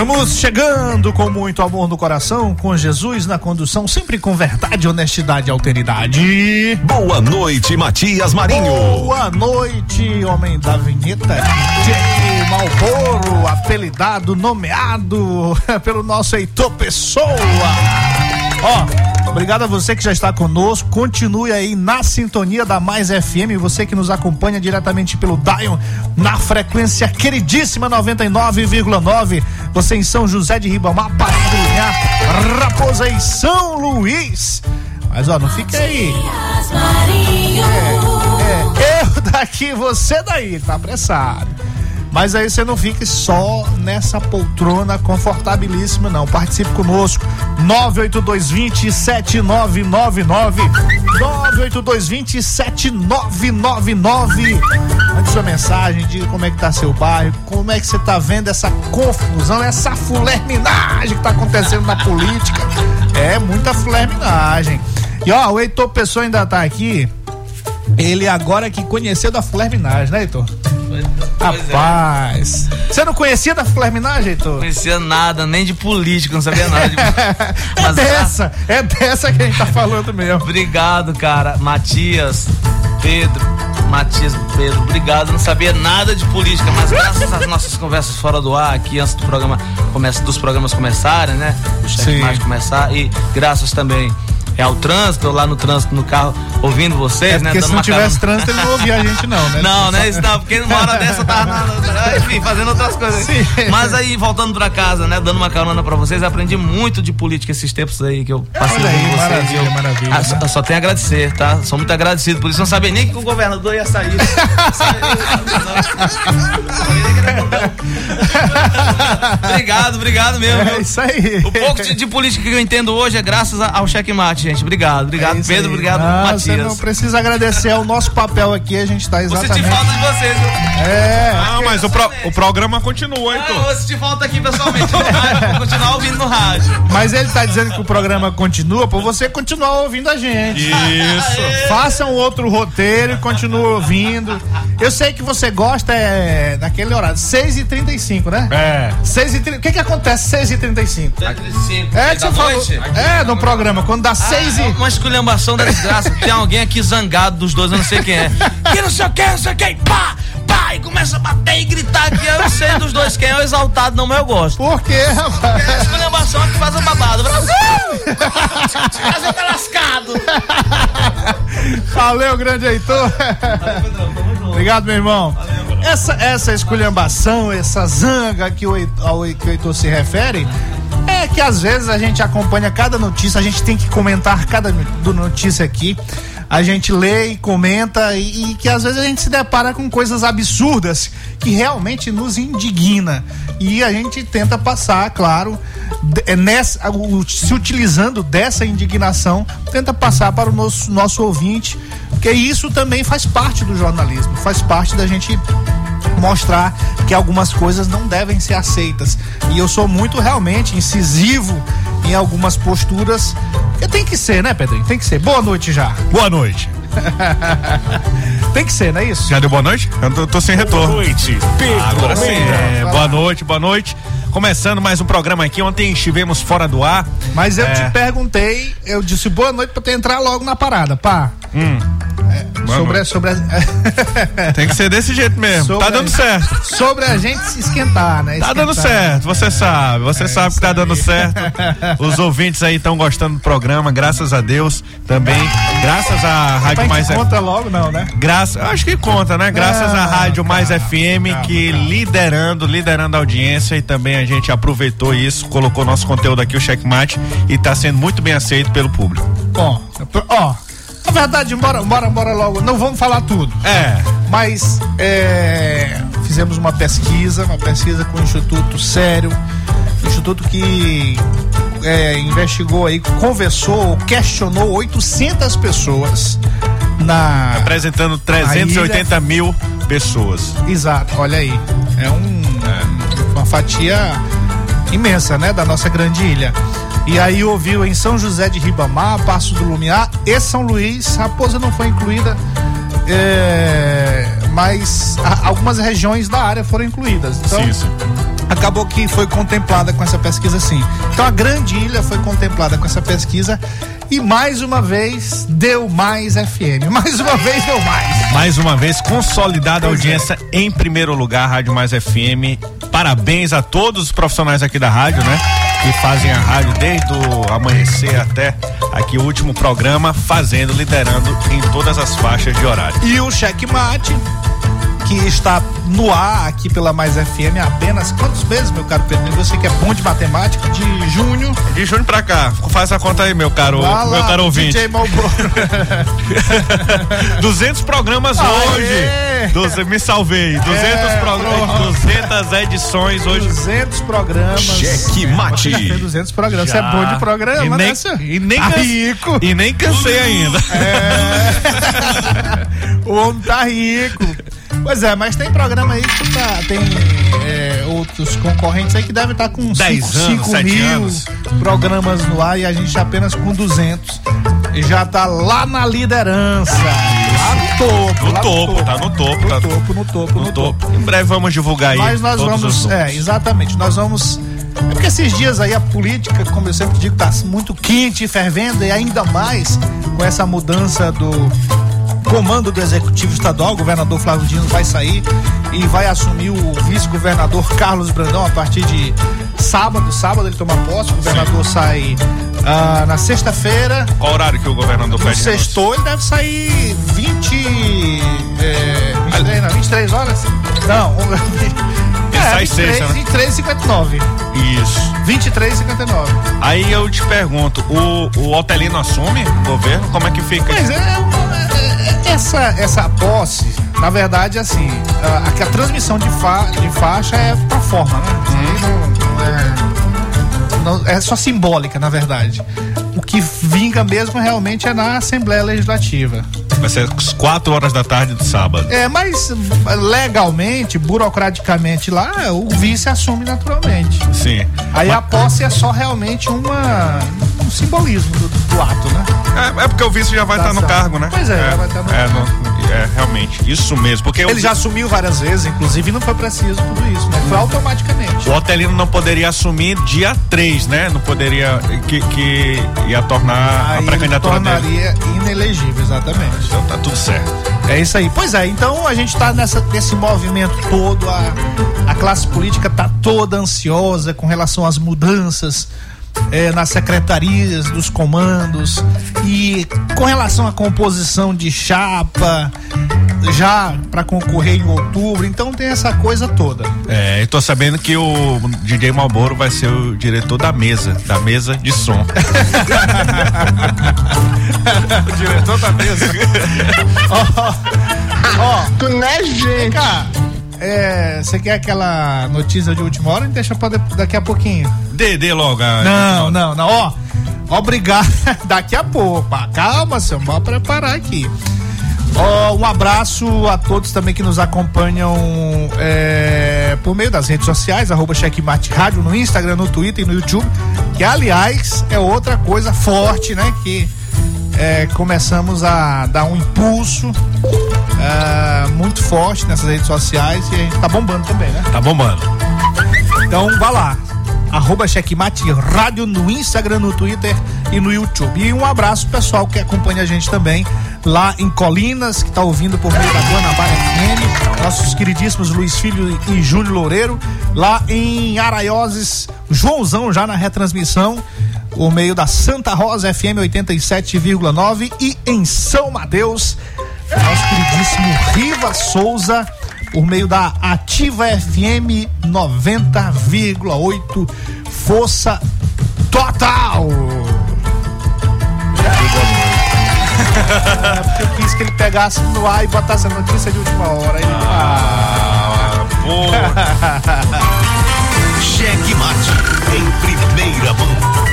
Estamos chegando com muito amor no coração, com Jesus na condução, sempre com verdade, honestidade e alteridade. Boa noite, Matias Marinho. Boa noite, homem da vinheta. DJ Malboro, apelidado, nomeado pelo nosso Heitor Pessoa. Ó, obrigado a você que já está conosco. Continue aí na sintonia da Mais FM. Você que nos acompanha diretamente pelo Dion na frequência queridíssima 99,9. Você em São José de Ribamar, Padrinha, Raposa e São Luís. Mas ó, não fica aí. É, é, eu daqui, você daí, tá apressado. Mas aí você não fique só nessa poltrona confortabilíssima, não. Participe conosco. 98220 7999. 98220 7999. Mande sua mensagem, diga como é que tá seu bairro, como é que você tá vendo essa confusão, essa fulerminagem que tá acontecendo na política. É muita fulerminagem. E ó, o Heitor Pessoa ainda tá aqui. Ele agora que conheceu da fulerminagem, né, Heitor? Rapaz, é. você não conhecia da Flerminagem, Heitor? Não conhecia nada, nem de política, não sabia nada. De... é dessa, é dessa que a gente tá falando mesmo. Obrigado, cara. Matias, Pedro, Matias, Pedro, obrigado. Não sabia nada de política, mas graças às nossas conversas fora do ar, aqui antes do programa, dos programas começarem, né? O chefe mais começar, e graças também é ao trânsito, lá no trânsito, no carro, ouvindo vocês, é né? Porque se não tivesse trânsito, ele não ouvia a gente, não, né? Não, né? Isso não, porque numa hora dessa eu tava, enfim, fazendo outras coisas. Sim. Mas aí, voltando pra casa, né? Dando uma carona pra vocês, aprendi muito de política esses tempos aí que eu passei aí, com vocês. Maravilha, eu, maravilha. Ah, só, só tenho a agradecer, tá? Sou muito agradecido por isso. Não sabia nem que o governador ia sair. obrigado, obrigado mesmo. É isso aí. O pouco de, de, política que eu entendo hoje é graças ao checkmate, gente. Obrigado, obrigado, é Pedro, aí. obrigado, não, Matias. Você não precisa agradecer, é o nosso papel aqui, a gente tá exatamente. Você te falta de vocês, viu? É. Não, mas o, pro, o programa continua, então. Ah, você te falta aqui pessoalmente, no rádio, vou continuar ouvindo no rádio. Mas ele tá dizendo que o programa continua por você continuar ouvindo a gente. Isso. Faça um outro roteiro e continue ouvindo. Eu sei que você gosta é, daquele horário, 6h35, né? É. 6h30. O que que acontece 6h35? 6h35. É, que você falou. É, no programa, quando dá 6 e. Uma esculhambação da desgraça. Tem alguém aqui zangado dos dois, eu não sei quem é. Que não sei o que, não sei quem. Pá! Pá! E começa a bater e gritar aqui. Eu não sei dos dois quem é o exaltado, não, mas eu gosto. Por quê, rapaz? Porque é a esculhambação que faz o babado. Brasil! Brasil tá lascado! Valeu, grande Heitor. Obrigado, meu irmão. Essa, essa esculhambação, essa zanga que o, ao, que o Heitor se refere, é que às vezes a gente acompanha cada notícia, a gente tem que comentar cada notícia aqui. A gente lê e comenta e, e, que às vezes a gente se depara com coisas absurdas que realmente nos indigna. E a gente tenta passar, claro, é nessa, se utilizando dessa indignação, tenta passar para o nosso, nosso ouvinte, porque isso também faz parte do jornalismo, faz parte da gente mostrar que algumas coisas não devem ser aceitas. E eu sou muito realmente incisivo em algumas posturas. Que tem que ser, né, Pedrinho? Tem que ser. Boa noite já. Boa noite. tem que ser, não é isso? Já deu boa noite? Eu tô, tô sem retorno. Boa noite, Pedro. Ah, agora sim. É, boa noite, boa noite. Começando mais um programa aqui. Ontem estivemos fora do ar. Mas eu é... te perguntei, eu disse boa noite pra tu entrar logo na parada, pá. Hum. É, sobre, a, sobre a... Tem que ser desse jeito mesmo. Sobre tá dando certo. Sobre a gente se esquentar, né? Esquentar. Tá dando certo, você é, sabe. Você é, sabe que tá dando certo. Os ouvintes aí estão gostando do programa, graças a Deus. Também. Graças à Rádio Mais FM. conta logo, não, né? Graças, acho que conta, né? Graças à Rádio Mais FM, que liderando, liderando a audiência e também a gente aproveitou isso, colocou nosso conteúdo aqui, o Checkmate, e está sendo muito bem aceito pelo público. Bom, ó, na verdade, bora, bora, bora logo. Não vamos falar tudo. É. Mas é, fizemos uma pesquisa, uma pesquisa com um instituto sério, um instituto que é, investigou aí, conversou, questionou 800 pessoas na. Apresentando 380 ilha... mil pessoas. Exato, olha aí. É, um, é uma fatia imensa, né, da nossa grande ilha. E aí ouviu em São José de Ribamar, Passo do Lumiar e São Luís. Raposa não foi incluída, é, mas a, algumas regiões da área foram incluídas. Então, sim, sim. acabou que foi contemplada com essa pesquisa sim. Então a grande ilha foi contemplada com essa pesquisa e mais uma vez deu mais FM. Mais uma vez deu mais. Mais uma vez consolidada a é. audiência é. em primeiro lugar, Rádio Mais FM. Parabéns a todos os profissionais aqui da rádio, né? Que fazem a rádio desde o amanhecer até aqui o último programa, fazendo, liderando em todas as faixas de horário. E o checkmate que está no ar aqui pela Mais FM há apenas quantos meses, meu caro Pedro? Você que é bom de matemática, de junho. De junho pra cá. Faz a conta aí, meu caro, lá, meu caro ouvinte. DJ 200 programas hoje. Doze, me salvei. 200 é, programas, 200 edições hoje. 200 programas. Cheque mate. 200 programas. Você é bom de programa, e nem, né? E nem, tá rico. E nem cansei ainda. É. o homem tá rico. Pois é, mas tem programa aí que tá, tem é, outros concorrentes aí que devem estar tá com 5 mil anos. programas no ar e a gente apenas com 200. E já tá lá na liderança. Lá no topo. No topo, topo, tá no topo. No tá topo, no topo, no, no topo. topo. Em breve vamos divulgar aí. Mas nós vamos, é, exatamente, nós vamos é porque esses dias aí a política, como eu sempre digo, tá muito quente e fervendo, e ainda mais com essa mudança do comando do Executivo Estadual, o governador Flávio Dino vai sair e vai assumir o vice-governador Carlos Brandão a partir de sábado. Sábado ele toma posse, o governador Sim. sai ah, na sexta-feira. Qual horário que o governador pede? Sextou, ele deve sair 20. É, 23, não, 23 horas? Não, é, sai 23, sexta, né? 23 59. Isso. 23 59. Aí eu te pergunto, o, o Otelino assume o governo? Como é que fica? Pois é, é, é, essa, essa posse, na verdade, assim, a, a, a transmissão de, fa, de faixa é pra forma, né? Hum. Não, não, é só simbólica, na verdade. O que vinga mesmo realmente é na Assembleia Legislativa. Vai ser às 4 horas da tarde do sábado. É, mas legalmente, burocraticamente lá, o vice assume naturalmente. Sim. Aí mas... a posse é só realmente uma, simbolismo do, do ato, né? É, é, porque o vice já vai estar tá no cargo, né? Pois é, é já vai estar tá no é, cargo. No, é, realmente, isso mesmo. Porque Ele já assumiu várias vezes, inclusive não foi preciso tudo isso, né? Foi automaticamente. O Otelino não poderia assumir dia 3, né? Não poderia, que, que ia tornar Aí a pré-candidatura tornaria dele. inelegível, exatamente. Então tá tudo certo. É isso aí. Pois é, então a gente tá nessa, nesse movimento todo, a, a classe política tá toda ansiosa com relação às mudanças é, nas secretarias dos comandos e com relação à composição de chapa já para concorrer em outubro, então tem essa coisa toda. É, eu tô sabendo que o DJ Malboro vai ser o diretor da mesa, da mesa de som. o diretor da mesa. Ó, ó, tu não é gente. É, você quer aquela notícia de última hora? Deixa pra daqui a pouquinho. Dê, logo. Não, não, não. Ó, obrigado. daqui a pouco. Calma, seu, vamos preparar aqui. Oh, um abraço a todos também que nos acompanham é, por meio das redes sociais, arroba Checkmate Rádio, no Instagram, no Twitter e no YouTube, que aliás é outra coisa forte, né? Que é, começamos a dar um impulso é, muito forte nessas redes sociais e a gente tá bombando também, né? Tá bombando. Então vá lá. Arroba Checkmate Rádio no Instagram, no Twitter e no YouTube. E um abraço pessoal que acompanha a gente também lá em Colinas, que está ouvindo por meio da Guanabara FM, nossos queridíssimos Luiz Filho e Júnior Loureiro, lá em Araioses, Joãozão já na retransmissão, por meio da Santa Rosa FM 87,9 e em São Mateus, nosso queridíssimo Riva Souza, por meio da Ativa FM 90,8, Força Total! É, porque eu quis que ele pegasse no ar e botasse a notícia de última hora. Ele... Ah, Cheque mate em primeira mão.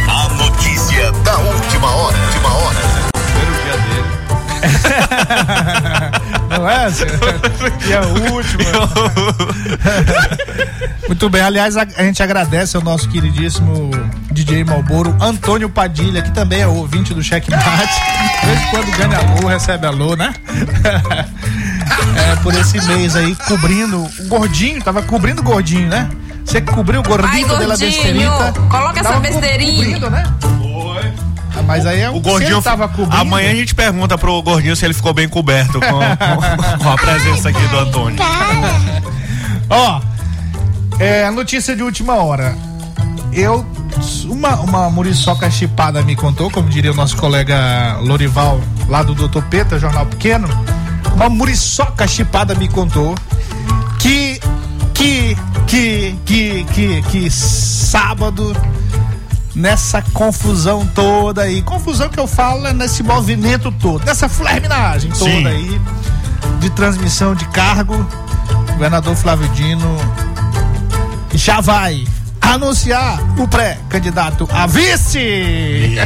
Não é? E a última. Muito bem, aliás, a, a, gente agradece ao nosso queridíssimo DJ Malboro, Antônio Padilha, que também é ouvinte do Checkmate. De vez em quando ganha alô, recebe alô, né? É, por esse mês aí, cobrindo o gordinho, tava cobrindo o gordinho, né? Você cobriu o gordinho Ai, pela besteirinha. Coloca essa besteirinha. né? Mas aí é o gordinho tava cobrindo. Amanhã a gente pergunta pro gordinho se ele ficou bem coberto com, com, com a presença aqui do Antônio. Ó, é, notícia de última hora. Eu uma, uma muriçoca chipada me contou, como diria o nosso colega Lorival, lá do Doutor Peta, Jornal Pequeno. Uma muriçoca chipada me contou que, que, que, que, que, que sábado, nessa confusão toda aí, confusão que eu falo é nesse movimento todo, nessa flerminagem toda Sim. aí, de transmissão de cargo, o governador Flávio Dino já vai anunciar o pré-candidato a vice. Eita,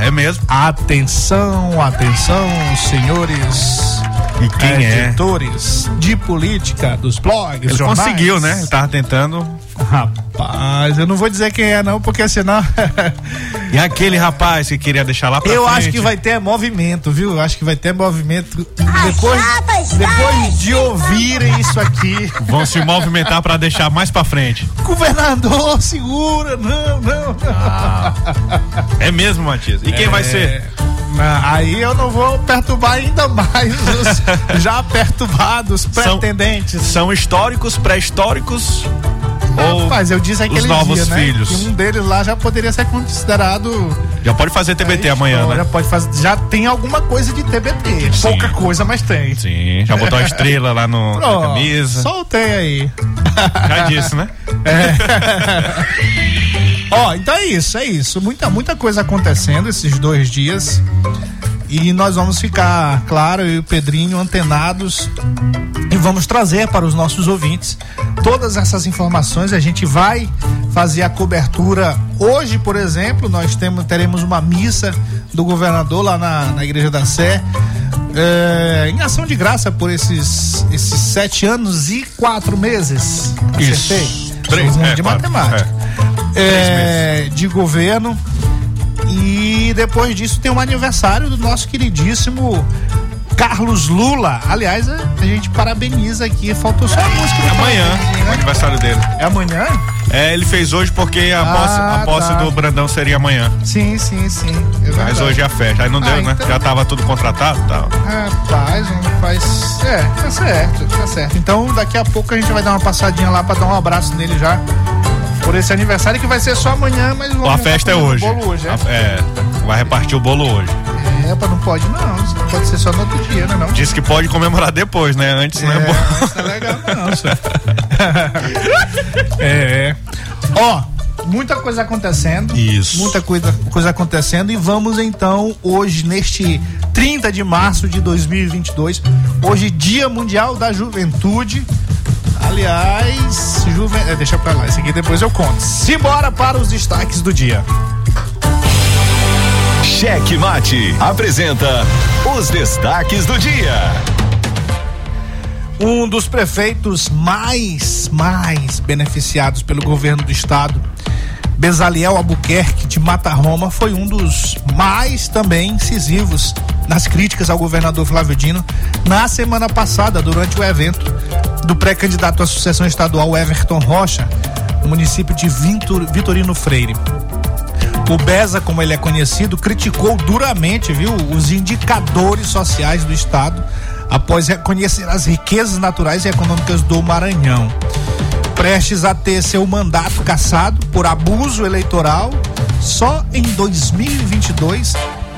é mesmo. Atenção, atenção, senhores. E quem é? editores é? de política dos blogs, Ele jornais. conseguiu, né? Ele tava tentando. Rapaz, eu não vou dizer quem é não, porque senão. e aquele rapaz que queria deixar lá pra Eu frente? acho que vai ter movimento, viu? Eu acho que vai ter movimento depois, depois de ouvirem isso aqui. Vão se movimentar para deixar mais para frente. Governador, segura, não, não. Ah, é mesmo, Matias. E quem é... vai ser? Aí eu não vou perturbar ainda mais os já perturbados pretendentes. São, são históricos, pré-históricos ou Mas eu disse aquele os novos dia, né? filhos. Que um deles lá já poderia ser considerado. Já pode fazer TBT é, amanhã, né? Já pode fazer. Já tem alguma coisa de TBT. Sim. Pouca coisa, mas tem. Sim. Já botou a estrela lá no, Pronto, na camisa. Soltei aí. Já disse, né? É. Ó, então é isso, é isso. Muita, muita coisa acontecendo esses dois dias. E nós vamos ficar, claro, eu e o Pedrinho antenados e vamos trazer para os nossos ouvintes todas essas informações. A gente vai fazer a cobertura hoje, por exemplo, nós temos, teremos uma missa do governador lá na, na Igreja da Sé. É, em ação de graça por esses, esses sete anos e quatro meses. Acertei? Isso. Três, é, de matemática. É. É, de governo. E depois disso tem um aniversário do nosso queridíssimo Carlos Lula. Aliás, a gente parabeniza aqui. Faltou só a música. É amanhã, né? o aniversário dele. É amanhã? É, ele fez hoje porque a ah, posse, a posse tá. do Brandão seria amanhã. Sim, sim, sim. É Mas hoje é a festa. Aí não deu, ah, né? Então... Já tava tudo contratado e tal. Rapaz, faz. É, tá certo, tá certo. Então daqui a pouco a gente vai dar uma passadinha lá pra dar um abraço nele já por esse aniversário que vai ser só amanhã, mas vamos, a festa é hoje. bolo hoje, é? é? vai repartir o bolo hoje. É, não pode não, pode ser só no outro dia, né não? Diz que pode comemorar depois, né? Antes é, não é bom. Não é legal não, senhor. é. Ó, muita coisa acontecendo. Isso. Muita coisa, coisa acontecendo e vamos então hoje neste 30 de março de 2022, hoje Dia Mundial da Juventude. Aliás, Juven... É, deixa pra lá, esse aqui depois eu conto. Simbora para os destaques do dia. Cheque Mate apresenta os destaques do dia. Um dos prefeitos mais, mais beneficiados pelo governo do estado, Bezaliel Albuquerque de Mata Roma, foi um dos mais também incisivos nas críticas ao governador Flávio Dino na semana passada, durante o evento do pré-candidato à sucessão estadual Everton Rocha, no município de Vitorino Freire. O Beza, como ele é conhecido, criticou duramente, viu, os indicadores sociais do estado após reconhecer as riquezas naturais e econômicas do Maranhão. Prestes a ter seu mandato cassado por abuso eleitoral, só em 2022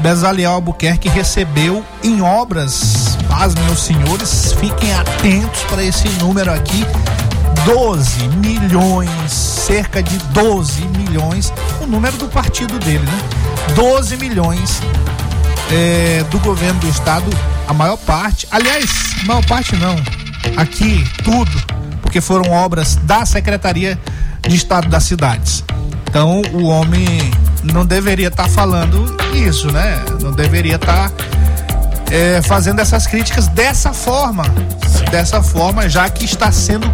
Bezaliel Albuquerque recebeu em obras, paz meus senhores, fiquem atentos para esse número aqui, 12 milhões, cerca de 12 milhões, o número do partido dele, né? 12 milhões é, do governo do estado, a maior parte, aliás, maior parte não, aqui tudo, porque foram obras da Secretaria de Estado das Cidades. Então o homem não deveria estar tá falando isso, né? Não deveria estar tá, é, fazendo essas críticas dessa forma. Sim. Dessa forma, já que está sendo.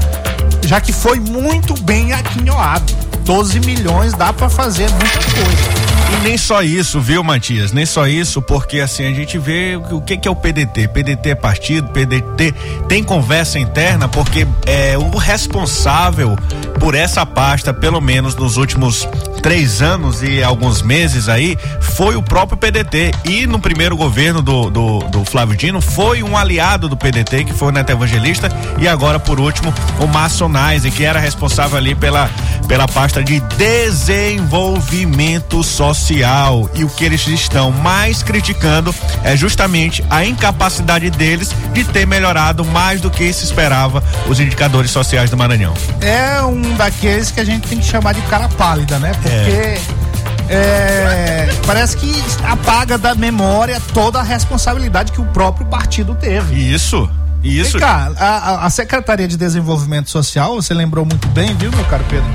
Já que foi muito bem aquinhoado. 12 milhões dá para fazer muita coisa. E nem só isso, viu, Matias? Nem só isso, porque assim a gente vê o que, que é o PDT. PDT é partido, PDT tem conversa interna, porque é o responsável por essa pasta, pelo menos nos últimos três anos e alguns meses aí, foi o próprio PDT. E no primeiro governo do, do, do Flávio Dino foi um aliado do PDT, que foi o Neto Evangelista, e agora, por último, o Márcio que era responsável ali pela, pela pasta de desenvolvimento social social e o que eles estão mais criticando é justamente a incapacidade deles de ter melhorado mais do que se esperava os indicadores sociais do Maranhão. É um daqueles que a gente tem que chamar de cara pálida, né? Porque é. É, parece que apaga da memória toda a responsabilidade que o próprio partido teve. Isso. Isso. Vem cá, a, a Secretaria de Desenvolvimento Social, você lembrou muito bem, viu, meu caro Pedro?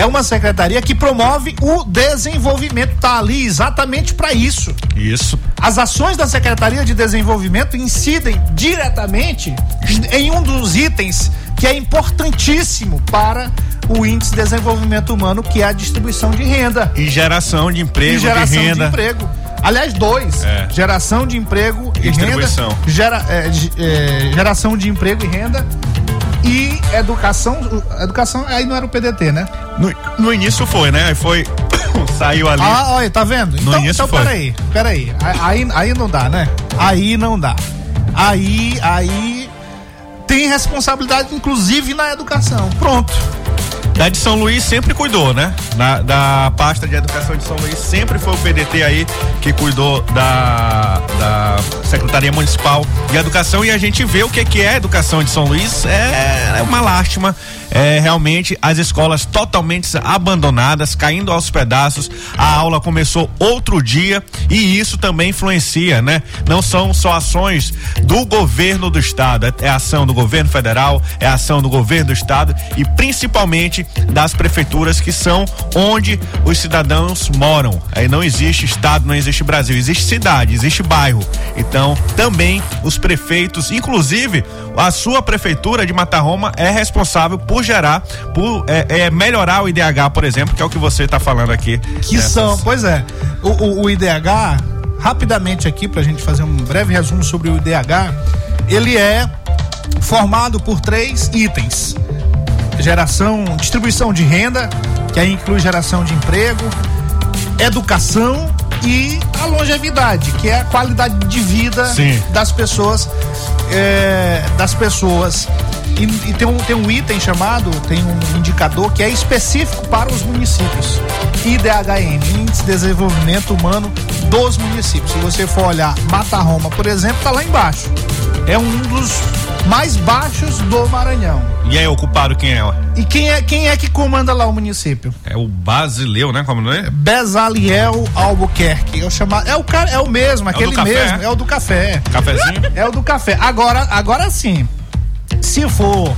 É uma secretaria que promove o desenvolvimento. Tá ali exatamente para isso. Isso. As ações da Secretaria de Desenvolvimento incidem diretamente em um dos itens que é importantíssimo para o índice de desenvolvimento humano, que é a distribuição de renda. E geração de emprego, e geração de renda. De emprego. Aliás, dois. É. Geração de emprego e, e renda. Gera, é, é, geração de emprego e renda e educação. Educação aí não era o PDT, né? No, no início foi, né? Aí foi. saiu ali. Ah, olha, tá vendo? No então, então foi. peraí, peraí. Aí, aí não dá, né? Aí não dá. Aí, aí tem responsabilidade, inclusive, na educação. Pronto. Da de São Luís sempre cuidou, né? Da, da pasta de educação de São Luís sempre foi o PDT aí que cuidou da, da Secretaria Municipal de Educação e a gente vê o que, que é a educação de São Luís. É, é uma lástima é, realmente as escolas totalmente abandonadas, caindo aos pedaços. A aula começou outro dia e isso também influencia, né? Não são só ações do governo do estado, é, é ação do governo federal, é ação do governo do estado e principalmente das prefeituras que são onde os cidadãos moram. Aí não existe estado, não existe Brasil, existe cidade, existe bairro. Então, também os prefeitos, inclusive a sua prefeitura de Matarroma é responsável por gerar, por é, é melhorar o IDH, por exemplo, que é o que você está falando aqui. Que nessas... são, pois é, o, o, o IDH, rapidamente aqui para a gente fazer um breve resumo sobre o IDH, ele é formado por três itens: geração, distribuição de renda, que aí inclui geração de emprego, educação e a longevidade, que é a qualidade de vida Sim. das pessoas, é, das pessoas. E, e, tem, um, tem um item chamado, tem um indicador que é específico para os municípios. IDHM, Índice de Desenvolvimento Humano dos Municípios. Se você for olhar Mata Roma, por exemplo, está lá embaixo. É um dos mais baixos do Maranhão. E é ocupado quem é? E quem é quem é que comanda lá o município? É o Basileu, né? Como não é? Bezaliel Albuquerque. Eu chamo, é o cara, é o mesmo, é aquele mesmo, é o do café. Cafezinho? É o do café. Agora, agora sim. Se for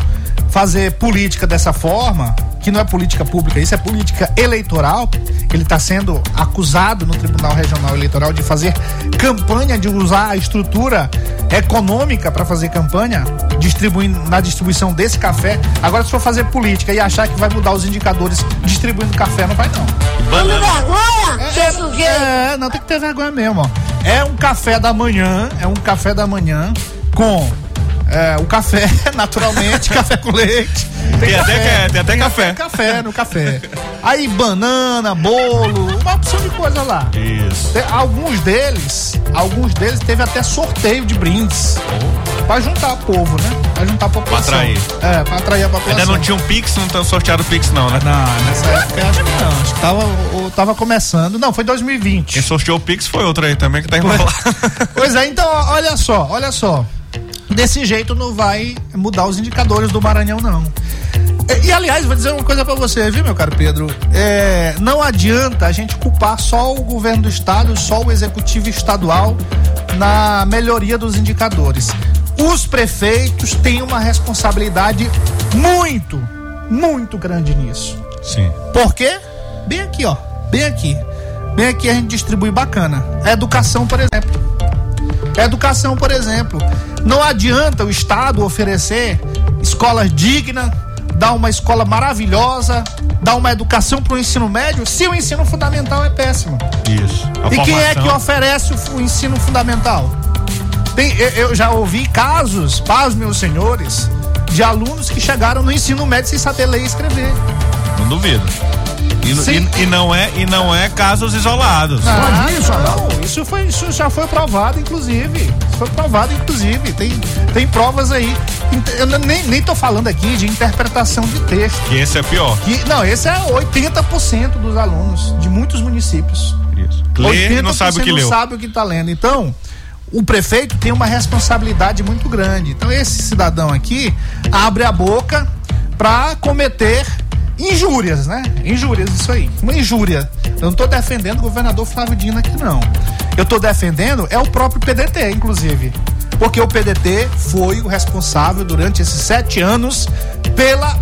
fazer política dessa forma, que não é política pública, isso é política eleitoral. Ele está sendo acusado no Tribunal Regional Eleitoral de fazer campanha, de usar a estrutura econômica para fazer campanha, distribuindo na distribuição desse café. Agora, se for fazer política e achar que vai mudar os indicadores distribuindo café, não vai não. Tome vergonha, é, é, não tem que ter vergonha mesmo. Ó. É um café da manhã, é um café da manhã com é, o café, naturalmente, café com leite. Tem, tem café, até, tem até café. Tem café no café. Aí banana, bolo, uma opção de coisa lá. Isso. Tem, alguns deles, alguns deles teve até sorteio de brindes. Oh. Pra juntar o povo, né? Pra juntar a população. Pra atrair. É, pra atrair a população. Ainda não tinha um Pix, não estão sorteado o Pix, não, né? Não, nessa época acho que não. Acho que tava, tava começando. Não, foi 2020. Quem sorteou o Pix foi outro aí também que tá enrolado. pois é, então, olha só, olha só. Desse jeito não vai mudar os indicadores do Maranhão, não. E, e aliás, vou dizer uma coisa para você, viu, meu caro Pedro? É, não adianta a gente culpar só o governo do estado, só o executivo estadual na melhoria dos indicadores. Os prefeitos têm uma responsabilidade muito, muito grande nisso. Sim. Por quê? Bem aqui, ó. Bem aqui. Vem aqui a gente distribui bacana. Educação, por exemplo. Educação, por exemplo. Não adianta o Estado oferecer escolas dignas, dar uma escola maravilhosa, dar uma educação para o ensino médio, se o ensino fundamental é péssimo. Isso. A e quem é formação- que oferece o, ensino fundamental? Tem- eu, eu já ouvi casos, paz meus senhores, de alunos que chegaram no ensino médio sem saber ler e escrever. Não duvido. E, Sim. e- e não é, e não é casos isolados. Ah, não, isso, foi, isso já foi provado, inclusive. Isso foi provado, inclusive. Tem, tem provas aí. Eu nem, nem tô falando aqui de interpretação de texto. Que esse é pior. Que, não, esse é 80% dos alunos de muitos municípios. Isso. Lê e não sabe o que não leu. sabe o que está lendo. Então, o prefeito tem uma responsabilidade muito grande. Então, esse cidadão aqui abre a boca para cometer injúrias, né? Injúrias, isso aí. Uma injúria. Eu não estou defendendo o governador Flávio Dino aqui, não. Eu estou defendendo é o próprio PDT, inclusive. Porque o PDT foi o responsável durante esses sete anos pela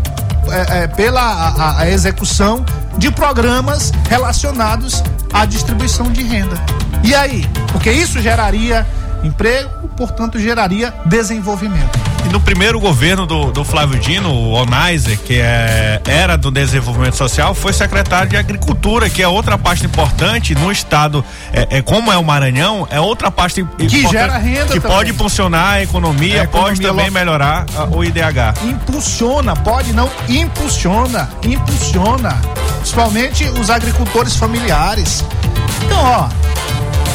é, é, pela a- a execução de programas relacionados à distribuição de renda. E aí? Porque isso geraria emprego, portanto, geraria desenvolvimento. E no primeiro governo do, do Flávio Dino, o Onaiser, que é, era do desenvolvimento social, foi secretário de agricultura, que é outra parte importante no estado, é, é como é o Maranhão, é outra parte importante gera renda que também. pode impulsionar a economia, A pode economia também melhorar ah, o IDH. Impulsiona, pode não, impulsiona, impulsiona. Principalmente os agricultores familiares. Então, ó,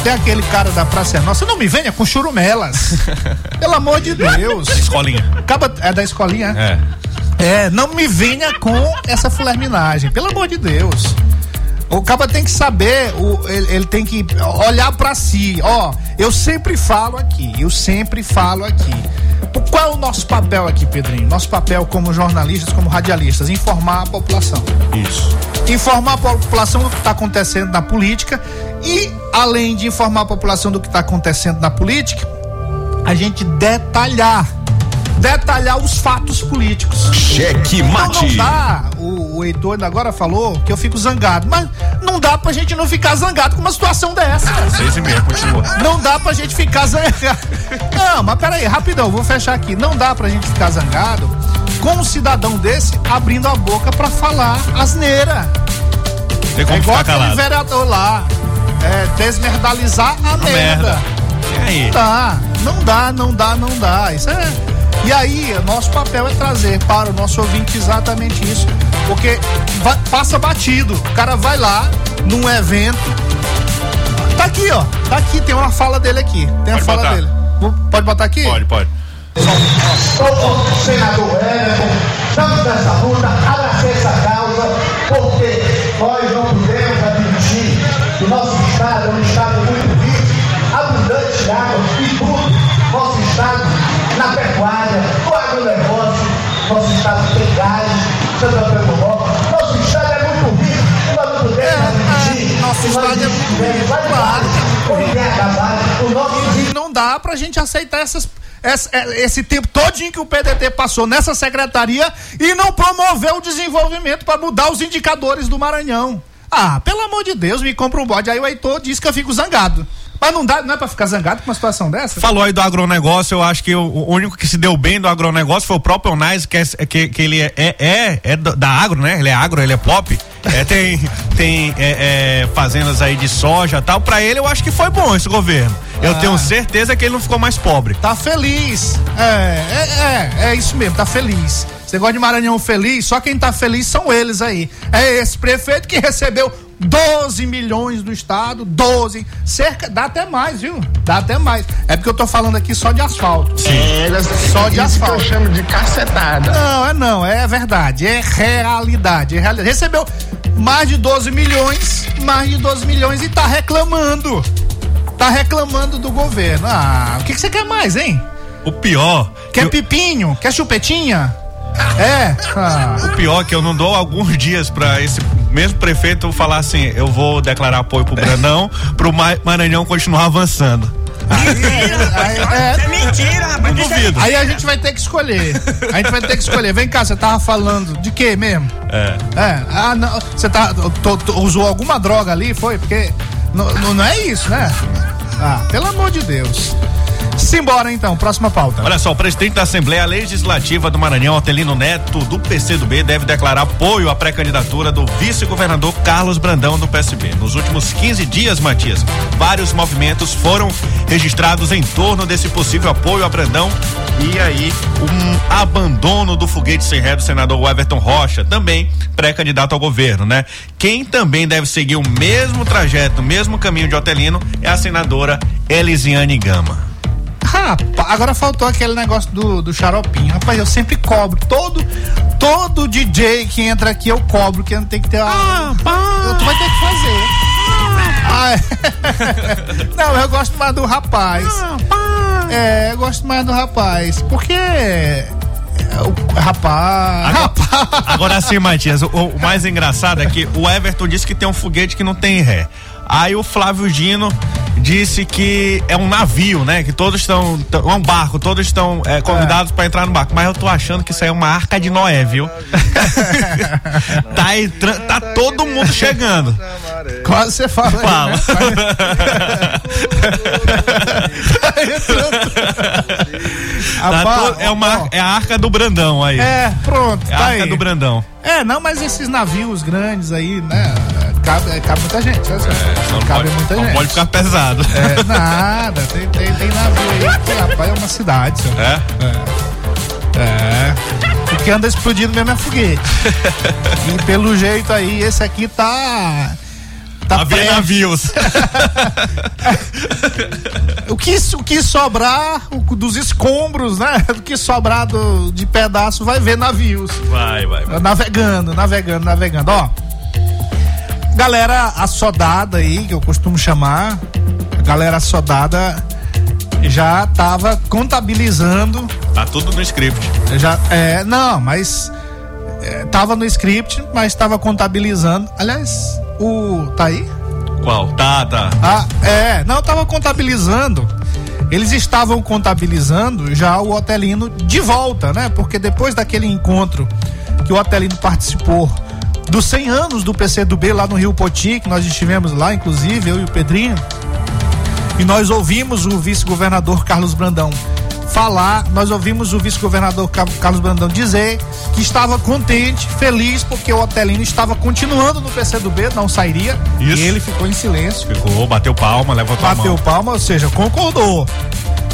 tem aquele cara da Praça Nossa, não me venha com churumelas. Pelo amor de Deus. Escolinha. Acaba, é da escolinha? É. É, não me venha com essa fulerminagem, pelo amor de Deus. O caba tem que saber, o, ele, ele tem que olhar pra si. Ó, eu sempre falo aqui, eu sempre falo aqui. Qual é o nosso papel aqui, Pedrinho? Nosso papel como jornalistas, como radialistas, informar a população Isso. informar a população do que está acontecendo na política e, além de informar a população do que está acontecendo na política, a gente detalhar. Detalhar os fatos políticos. Cheque Então não mate. dá, o, o Heitor agora falou que eu fico zangado, mas não dá pra gente não ficar zangado com uma situação dessa. Seis e meia, continua. Não dá pra gente ficar zangado. Não, mas peraí, rapidão, vou fechar aqui. Não dá pra gente ficar zangado com um cidadão desse abrindo a boca pra falar asneira. Tem É como igual aquele vereador lá. É, desmerdalizar a, merda. merda. E aí? Não dá, não dá, não dá, não dá. Isso é. E aí, nosso papel é trazer para o nosso ouvinte exatamente isso. Porque va- passa batido. O cara vai lá num evento. Tá aqui, ó. Tá aqui, tem uma fala dele aqui. Tem a fala botar. dele. Vou- Pode botar aqui? Pode, pode. Ô, senador Everton, estamos nessa luta, estado é um estado muito rico, abundante de água e tudo. Nosso estado na pecuária, no agronegócio, nosso estado tem gás, Santa Norte, nosso estado é muito rico, nós não podemos É, admitir é, nosso que nós estado é muito rico, claro é acabar o nosso não dá pra gente aceitar essas, essa- é, esse tempo todinho que o PDT passou nessa secretaria e não promoveu o desenvolvimento pra mudar os indicadores do Maranhão. Ah, pelo amor de Deus, me compra um bode. Aí o Heitor disse que eu fico zangado. Mas não dá, não é pra ficar zangado com uma situação dessa? Falou aí do agronegócio, eu acho que o, o único que se deu bem do agronegócio foi o próprio Onais, que, é, que, que ele é, é, é, é da agro, né? Ele é agro, ele é pop. É, tem tem é, é, fazendas aí de soja e tal. Pra ele, eu acho que foi bom esse governo. Eu Ah. tenho certeza que ele não ficou mais pobre. Tá feliz. É, é, é, é isso mesmo, tá feliz. Esse negócio de Maranhão feliz, só quem tá feliz são eles aí. É esse prefeito que recebeu 12 milhões do estado, 12, cerca, dá até mais, viu? Dá até mais. É porque eu tô falando aqui só de asfalto. Só de asfalto. eu chamo de cacetada. Não, é não, é verdade, é realidade, é realidade. Recebeu mais de 12 milhões, mais de 12 milhões e tá reclamando. Tá reclamando do governo. Ah, o que que você quer mais, hein? O pior. Quer que eu- pipinho? Quer chupetinha? É. Ah, O pior é que eu não dou alguns dias pra esse mesmo prefeito falar assim: eu vou declarar apoio pro Brandão, pro Ma- Maranhão continuar avançando. Aí, é, É mentira, rapaz. Não duvido. aí a gente vai ter que escolher. A gente vai ter que escolher. Vem cá, você tava falando de quê mesmo? É. É, ah, não, você tá, tô- tô- usou alguma droga ali, foi? Porque não- não é isso, né? Ah, pelo amor de Deus. Simbora então, próxima pauta. Olha só, o presidente da Assembleia Legislativa do Maranhão, Otelino Neto, do PCdoB, deve declarar apoio à pré-candidatura do vice-governador Carlos Brandão, do PSB. Nos últimos 15 dias, Matias, vários movimentos foram registrados em torno desse possível apoio a Brandão e aí um abandono do foguete sem ré do senador Everton Rocha, também pré-candidato ao governo, né? Quem também deve seguir o mesmo trajeto, o mesmo caminho de Otelino é a senadora Elisiane Gama. Rapaz, agora faltou aquele negócio do, do xaropinho. Rapaz, eu sempre cobro. Todo, todo DJ que entra aqui eu cobro, que tem que ter a. tu vai ter que fazer. Ah, é. Não, eu gosto mais do rapaz. É, eu gosto mais do rapaz. Porque. é, O rapaz. Rapaz. Agora sim, Matias, o, o mais engraçado é que o Everton disse que tem um foguete que não tem ré. Aí o Flávio Gino disse que é um navio, né? Que todos estão. É um barco, todos estão é, convidados pra entrar no barco. Mas eu tô achando que isso aí é uma arca de Noé, viu? tá, entra- tá todo mundo chegando. Quase você fala. aí, Fala. né? Tá to- é, uma, é a arca do Brandão aí. É, pronto, É a tá arca aí. do Brandão. É, não, mas esses navios grandes aí, né? Cabe, cabe muita gente, né? Não cabe pode, muita não gente. pode ficar pesado. É, nada, tem, tem, tem navio aí que, rapaz, é uma cidade, senhor. É? É. O que anda explodindo mesmo é foguete. e pelo jeito aí, esse aqui tá. Tá Havia prestes. navios. O que, o que sobrar dos escombros, né? O que sobrar do, de pedaço vai ver navios. Vai, vai, vai. Navegando, navegando, navegando. Ó, galera assodada aí, que eu costumo chamar, a galera assodada já tava contabilizando, Tá tudo no script. já, é, não, mas é, tava no script, mas tava contabilizando. Aliás, o, tá aí? Qual? Tá, tá. Ah, é, não, tava contabilizando. Eles estavam contabilizando já o Otelino de volta, né? Porque depois daquele encontro que o Otelino participou dos 100 anos do PCdoB lá no Rio Poti, que nós estivemos lá, inclusive, eu e o Pedrinho, e nós ouvimos o vice-governador Carlos Brandão falar, nós ouvimos o vice-governador Ca- Carlos Brandão dizer que estava contente, feliz, porque o Otelino estava continuando no PCdoB, não sairia, Isso. e ele ficou em silêncio Ficou, bateu palma, levantou a bateu mão. palma, ou seja, concordou.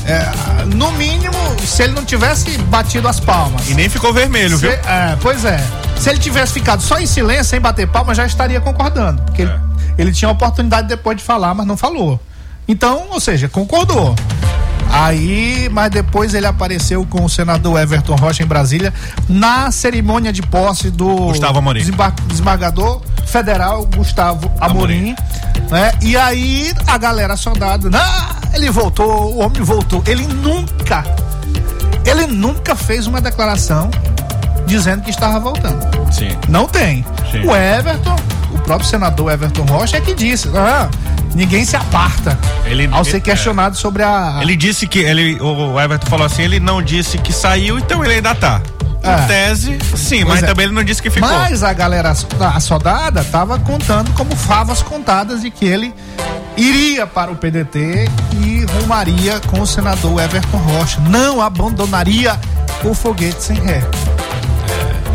É, no mínimo, se ele não tivesse batido as palmas. E nem ficou vermelho, Se- viu? é, pois é. Se ele tivesse ficado só em silêncio, sem bater palma, já estaria concordando. Porque ele, É. ele tinha a oportunidade depois de falar, mas não falou. Então, ou seja, concordou. Aí, mas depois ele apareceu com o senador Everton Rocha em Brasília na cerimônia de posse do Gustavo Amorim. desembar- desembargador federal Gustavo Amorim, né? E aí a galera soldado, ah, ele voltou, o homem voltou. Ele nunca, ele nunca fez uma declaração dizendo que estava voltando. Sim. Não tem. Sim. O Everton, o próprio senador Everton Rocha é que disse, ah, ninguém se aparta Ele- ao ser ele- questionado sobre a Ele disse que ele, o Everton falou assim, ele não disse que saiu, então ele ainda tá. É. Em tese, sim, Pois mas é. também ele não disse que ficou. Mas a galera assodada tava contando como favas contadas de que ele iria para o PDT e rumaria com o senador Everton Rocha. Não abandonaria o foguete sem ré.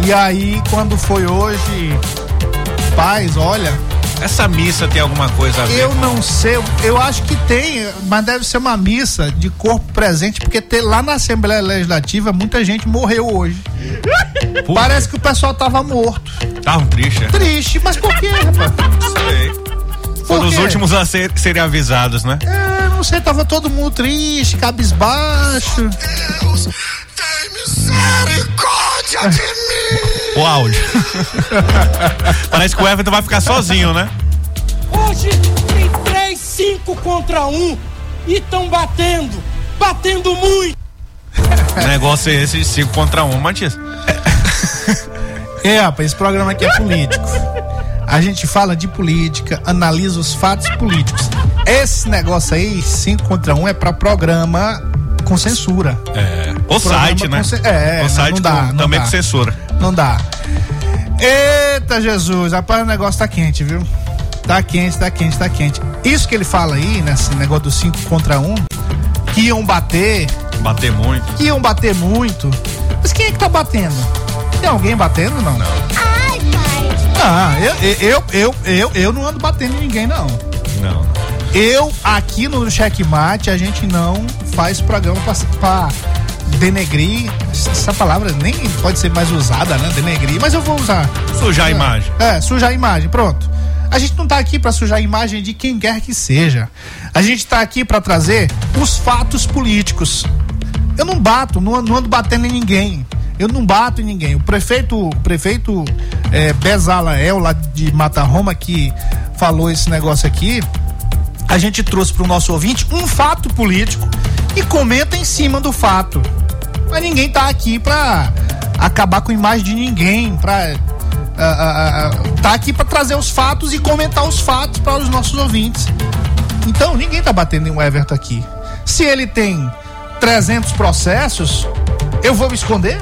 E aí, quando foi hoje, paz, olha, Essa missa tem alguma coisa a ver? eu com- não sei, eu acho que tem, mas deve ser uma missa de corpo presente, porque ter, lá na Assembleia Legislativa muita gente morreu hoje. Por Parece que o pessoal tava morto. Tava triste, né? Triste, mas por quê, rapaz? Sei. Foram Por os últimos a ser- serem avisados, né? É, não sei, tava todo mundo triste, cabisbaixo. O áudio. Parece que o Everton vai ficar sozinho, né? Hoje tem três, cinco contra um e estão batendo, batendo muito. O negócio é esse, 5 contra 1, um, Matias. É, rapaz, esse programa aqui é político. A gente fala de política, analisa os fatos políticos. Esse negócio aí, 5 contra 1, um, é pra programa com censura. É. O Programa site, né? ce- é, o não- site não dá, com- não também dá. com censura. Não dá. Eita Jesus, rapaz, o negócio tá quente, viu? Tá quente, tá quente, tá quente. Isso que ele fala aí, nesse negócio do 5 contra 1, um, que iam bater, Bater muito. que iam bater muito. Mas quem é que tá batendo? Tem alguém batendo, não? Não. Ai, pai. Ah, eu, eu, eu, eu, eu não ando batendo em ninguém, não. Eu, aqui no Checkmate, a gente não faz programa pra, pra denegrir. Essa palavra nem pode ser mais usada, né? Denegrir, mas eu vou usar. Sujar a imagem. É, sujar a imagem, pronto. A gente não tá aqui pra sujar a imagem de quem quer que seja. A gente tá aqui pra trazer os fatos políticos. Eu não bato, não, não ando batendo em ninguém. Eu não bato em ninguém. O prefeito, o prefeito é, Bezalael, lá de Mata Roma, que falou esse negócio aqui, a gente trouxe para o nosso ouvinte um fato político e comenta em cima do fato. Mas ninguém tá aqui para acabar com a imagem de ninguém, para tá aqui para trazer os fatos e comentar os fatos para os nossos ouvintes. Então ninguém tá batendo em um Everton aqui. Se ele tem 300 processos, eu vou me esconder?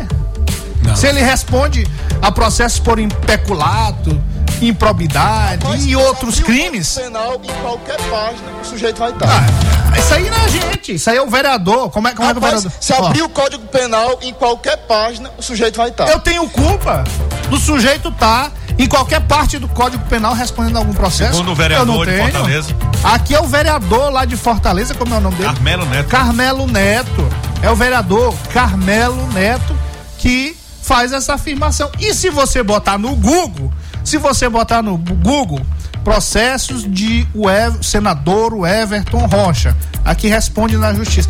Se ele responde a processos por impeculato, improbidade e outros crimes. Penal em qualquer página o sujeito vai estar. Ah, isso aí não é gente, isso aí é o vereador. Como é, como é que o Rapaz, vereador. se Ó, abrir o Código Penal em qualquer página, o sujeito vai estar. Eu tenho culpa do sujeito tá em qualquer parte do Código Penal respondendo algum processo. Segundo o vereador Eu não de tenho. Fortaleza. Aqui é o vereador lá de Fortaleza, como é o nome dele? Carmelo Neto. Carmelo Neto. É o vereador Carmelo Neto que faz essa afirmação. E se você botar no Google, se você botar no Google processos de o senador o Everton Rocha, aqui responde na justiça.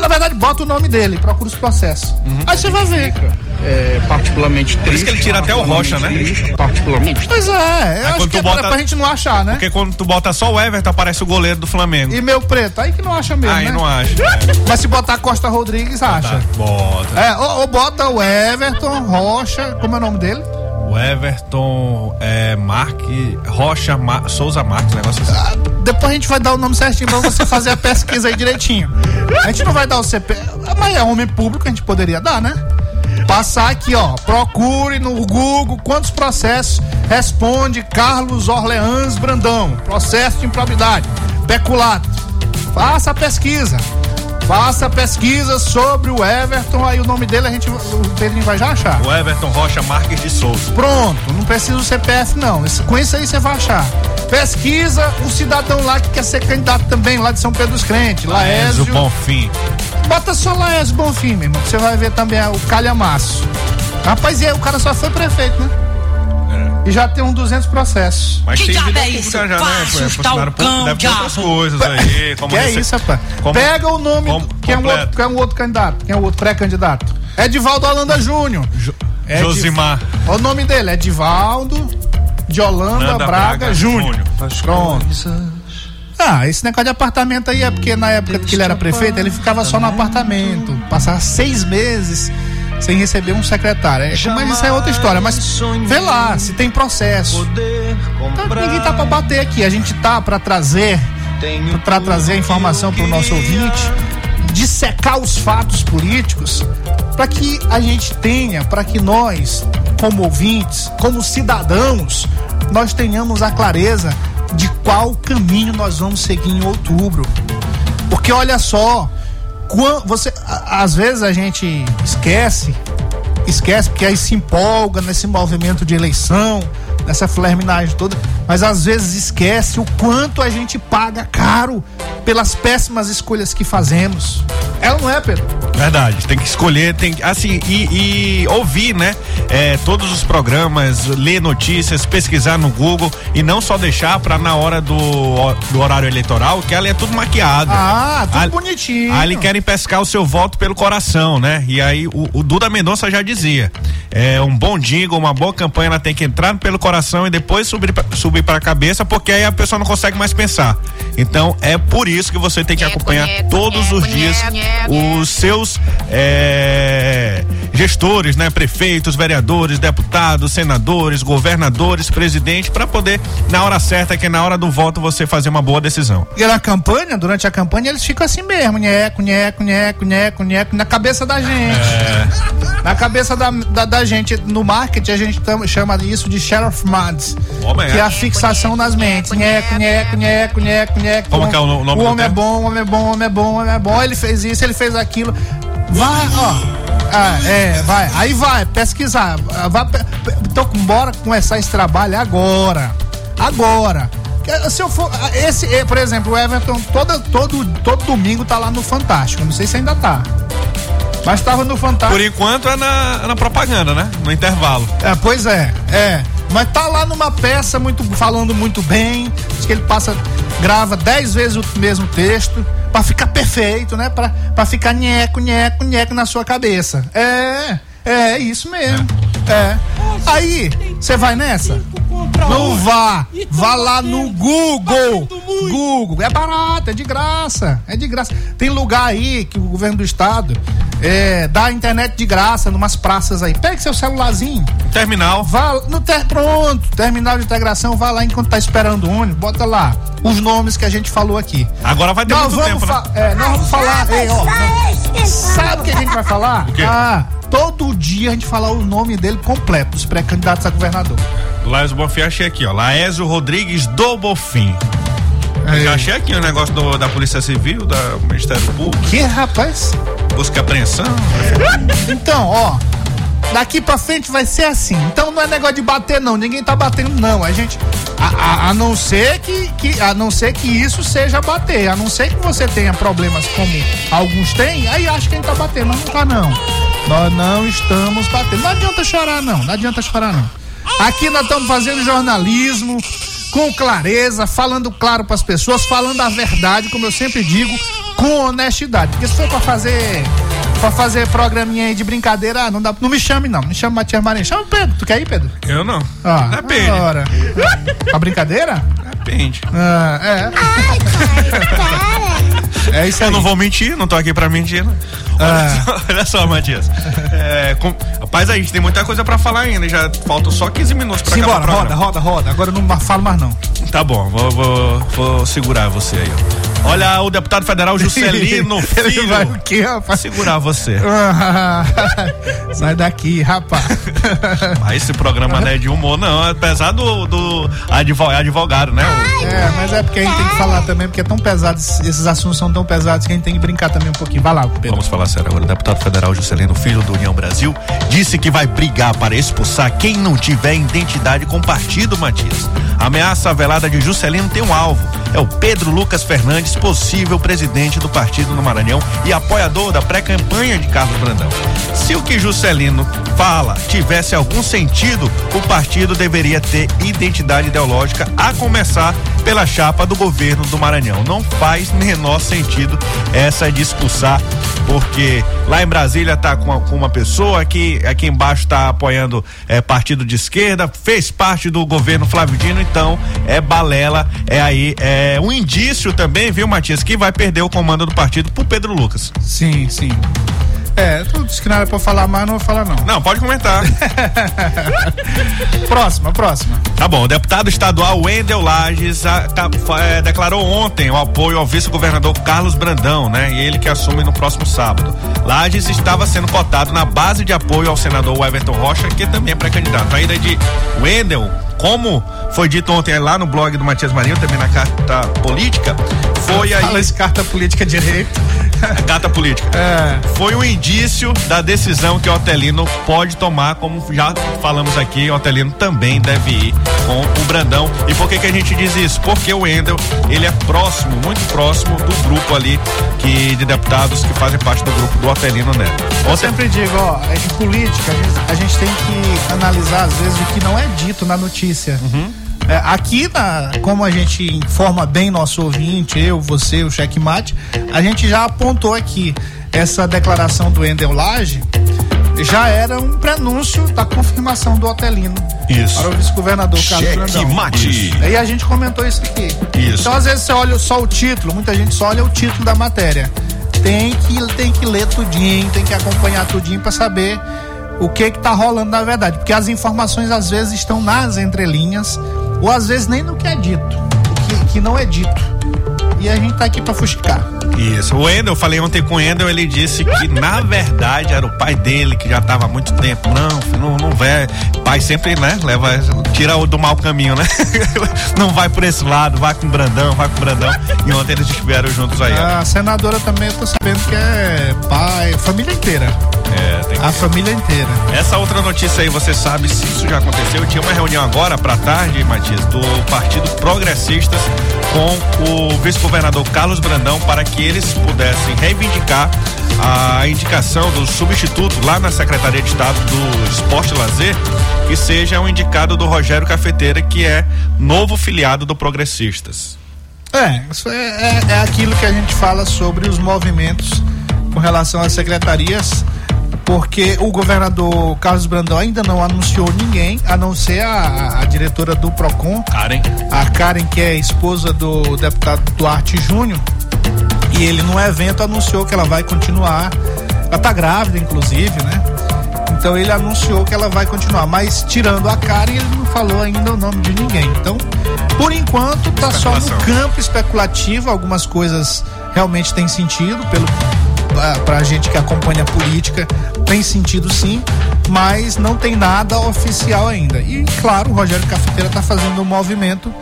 Na verdade, bota o nome dele, procura os processos. Aí você vai ver. É particularmente triste. Por isso que ele tira até o Rocha, né? Particularmente. Pois é, eu acho quando que tu é bota- pra gente não achar, né? Porque quando tu bota só o Everton, aparece o goleiro do Flamengo. E meu preto, aí que não acha mesmo, Aí né? não acha. Mas se botar Costa Rodrigues, acha. Bota. É, ou, ou bota o Everton Rocha, como é o nome dele? Everton é, Marque, Rocha Mar- Souza Marques, negócio assim. Depois a gente vai dar o nome certinho pra você fazer a pesquisa aí direitinho. A gente não vai dar o CP, mas é homem público, a gente poderia dar, né? Passar aqui, ó. Procure no Google quantos processos responde Carlos Orleans Brandão. Processo de improbidade, peculato. Faça a pesquisa. Faça pesquisa sobre o Everton, aí o nome dele a gente, o Pedrinho vai já achar. O Everton Rocha Marques de Souza. Pronto, não precisa do CPF não. Com isso aí você vai achar. Pesquisa um cidadão lá que quer ser candidato também, lá de São Pedro dos Crentes, Laésio. o Bonfim. Bota só Laésio Bonfim, meu irmão, que você vai ver também o calhamaço. Rapaz, e aí o cara só foi prefeito, né? E já tem uns 200 processos. Mas Que tem vida é pública isso? já, né? Assustar o cão, Deve ter outras coisas aí. Como que é isso, rapaz? como- Pega o nome, como- do- quem, é completo. outro, quem é o outro candidato? Quem é o outro pré-candidato? Edivaldo Holanda Júnior. Edi- Josimar. Olha o nome dele, Edivaldo de Holanda Nanda Braga, Braga Júnior. Júnior. Pronto. Ah, esse negócio de apartamento aí é porque na época que ele era prefeito, ele ficava só no apartamento. Passava seis meses sem receber um secretário. É, mas isso é outra história. Mas vê lá, se tem processo. Então, ninguém tá pra bater aqui. A gente tá pra trazer, pra trazer a informação pro nosso ouvinte, dissecar os fatos políticos, para que a gente tenha, para que nós, como ouvintes, como cidadãos, nós tenhamos a clareza de qual caminho nós vamos seguir em outubro. Porque olha só, quan- você, às vezes a gente esquece, esquece porque aí se empolga nesse movimento de eleição, nessa flerminagem toda, mas às vezes esquece o quanto a gente paga caro pelas péssimas escolhas que fazemos. É ou não é, Pedro? Verdade, tem que escolher, tem que- assim, e, e ouvir, né? É, todos os programas, ler notícias, pesquisar no Google e não só deixar pra na hora do, do horário eleitoral, que ali é tudo maquiado. Ah, tudo Ali- bonitinho. Ali querem pescar o seu voto pelo coração, né? E aí o, o Duda Mendonça já dizia: é um bom jingle, uma boa campanha, ela tem que entrar pelo coração e depois subir pra, subir para a cabeça, porque aí a pessoa não consegue mais pensar. Então é por isso que você tem que acompanhar todos os dias os seus é, gestores, né? Prefeitos, vereadores, deputados, senadores, governadores, presidente, para poder, na hora certa, que é na hora do voto, você fazer uma boa decisão. E na campanha, durante a campanha, eles ficam assim mesmo, nheco, nheco, nheco, nheco, nheco, na cabeça da gente. É. Na cabeça da, da, da gente, no marketing, a gente tam- chama isso de share of minds, Homem, que é é. a fixação nas mentes. Nheco, nheco, nheco, nheco, nheco. Como que é o no- nome O do homem é bom, o homem é bom, o homem é bom, o homem é bom. Ele fez isso, ele fez aquilo. Vai, ó. Ah, é, vai. Aí vai, pesquisar. Ah, Vai, então, bora começar esse trabalho agora. Agora. Que, Se eu for. ah, Esse, eh, por exemplo, o Everton, toda, todo, todo domingo tá lá no Fantástico. Não sei se ainda tá. Mas tava no Fantástico. Por enquanto é na, é na propaganda, né? No intervalo. É, pois é, é. Mas tá lá numa peça muito falando muito bem. Diz que ele passa, grava dez vezes o mesmo texto pra ficar perfeito, né? Pra ficar nheco, nheco, nheco na sua cabeça. É, é isso mesmo. É. Aí, você vai nessa? Não vá. Vá lá no Google. Google. É barato, é de graça. É de graça. Tem lugar aí que o governo do estado é, dá internet de graça numas praças aí. Pegue seu celularzinho. Terminal. Vá no ter, pronto, terminal de integração, vá lá enquanto tá esperando o ônibus, bota lá os nomes que a gente falou aqui. Agora vai ter Nós muito vamos tempo, né? é, nós vamos falar, ei, ó, nós- sabe o que a gente vai falar? quê? Ah, todo dia a gente falar o nome dele completo, os pré-candidatos a governador. Laésio Bonfim, achei aqui, ó. Laésio Rodrigues do Bonfim. É. Já achei aqui o negócio do- da Polícia Civil, da Ministério Público, Que rapaz? busca apreensão. Então, ó, daqui pra frente vai ser assim. Então não é negócio de bater não, ninguém tá batendo não. A gente a, a- a não ser que, que a não ser que isso seja bater, a não ser que você tenha problemas como alguns têm, aí acho que a gente tá batendo, mas não tá não. Nós não estamos batendo. Não adianta chorar não, não adianta chorar não. Aqui nós estamos fazendo jornalismo com clareza, falando claro pras pessoas, falando a verdade, como eu sempre digo, com honestidade. Porque se for pra fazer Pra fazer programinha aí de brincadeira, ah, não, dá, não me chame não, me chama Matias Marinho. Chama o Pedro, tu quer ir, Pedro? Eu não. Ah, Depende. Ora. Pra brincadeira? Depende. Ah, é. É isso aí. Eu não vou mentir, não tô aqui pra mentir. Né? Olha, só, olha só, Matias. É, com- rapaz, a gente tem muita coisa pra falar ainda. Já faltam só 15 minutos pra acabar Simbora, o roda, roda, roda. Agora eu não falo mais não. Tá bom, vou, vou, vou segurar você aí. ó. Olha, o deputado federal Juscelino Ele Filho. vai o quê, rapaz? Segurar você. Sai daqui, rapaz. Mas esse programa não é de humor, não. Apesar do, do advo- advogado, né? É, mas é porque a gente tem que falar também, porque é tão pesado, esses assuntos são tão pesados que a gente tem que brincar também um pouquinho. Vai lá, Pedro. Vamos falar sério agora. O deputado federal Juscelino Filho do União Brasil disse que vai brigar para expulsar quem não tiver identidade com partido, Matias. A ameaça velada de Juscelino tem um alvo. É o Pedro Lucas Fernandes, possível presidente do partido no Maranhão e apoiador da pré-campanha de Carlos Brandão. Se o que Juscelino fala tivesse algum sentido, o partido deveria ter identidade ideológica, a começar pela chapa do governo do Maranhão. Não faz menor sentido essa de expulsar, porque lá em Brasília tá com, uma pessoa, aqui, aqui embaixo tá apoiando é, partido de esquerda, fez parte do governo Flávio Dino, então é balela, é aí, é um indício também, viu, Matias, que vai perder o comando do partido pro Pedro Lucas. Sim, sim. É, tu disse que não era pra falar mais, não vou falar não. Não, pode comentar. próxima, próxima. Tá bom, o deputado estadual Wendel Lages tá, fa- é, declarou ontem o apoio ao vice-governador Carlos Brandão, né? E ele que assume no próximo sábado. Lages estava sendo cotado na base de apoio ao senador Everton Rocha, que também é pré-candidato. A ida de Wendel, como foi dito ontem lá no blog do Matias Marinho, também na carta política, foi aí. Fala esse carta política direito. Carta política. É. Foi um indício da decisão que o Otelino pode tomar, como já falamos aqui, o Otelino também deve ir com o Brandão. E por que que a gente diz isso? Porque o Wendel, ele é próximo, muito próximo do grupo ali que, de deputados que fazem parte do grupo do Otelino Neto. Eu sempre digo, ó, em política, a gente, a gente tem que analisar, às vezes, o que não é dito na notícia. É, aqui, na, como a gente informa bem nosso ouvinte, eu, você, o checkmate, a gente já apontou aqui essa declaração do Endel Lage já era um prenúncio da confirmação do Otelino Isso. para o vice-governador Carlos Brandão. Isso. E a gente comentou isso aqui. Isso. Então, às vezes, você olha só o título, muita gente só olha o título da matéria. Tem que, tem que ler tudinho, tem que acompanhar tudinho para saber o que que tá rolando na verdade, porque as informações às vezes estão nas entrelinhas ou às vezes nem no que é dito, que, que não é dito. E a gente tá aqui para fuxicar. Isso. O Wendel, eu falei ontem com o Wendel, ele disse que na verdade era o pai dele que já estava há muito tempo. Não, não, não vai. Pai sempre, né? Leva, tira o do mau caminho, né? não vai por esse lado, vai com o Brandão, vai com o Brandão. E ontem eles estiveram juntos aí. ó. A senadora também eu tô sabendo que é pai, família inteira. É, tem que A família inteira. Essa outra notícia aí, você sabe se isso já aconteceu? Tinha uma reunião agora pra tarde, Matias, do Partido Progressistas com o vice-governador Carlos Brandão para que eles pudessem reivindicar a indicação do substituto lá na Secretaria de Estado do Esporte e Lazer, que seja um indicado do Rogério Cafeteira, que é novo filiado do Progressistas. É, isso é, é, é aquilo que a gente fala sobre os movimentos com relação às secretarias, porque o governador Carlos Brandão ainda não anunciou ninguém, a não ser a, a diretora do PROCON, Karen. a Karen, que é esposa do deputado Duarte Júnior, e ele no evento anunciou que ela vai continuar. Ela tá grávida, inclusive, né? Então ele anunciou que ela vai continuar, mas tirando a Karen, ele não falou ainda o nome de ninguém. Então, por enquanto, tá só no campo especulativo, algumas coisas realmente têm sentido, pelo pra- pra gente que acompanha a política, tem sentido sim, mas não tem nada oficial ainda. E claro, o Rogério Cafeteira tá fazendo um movimento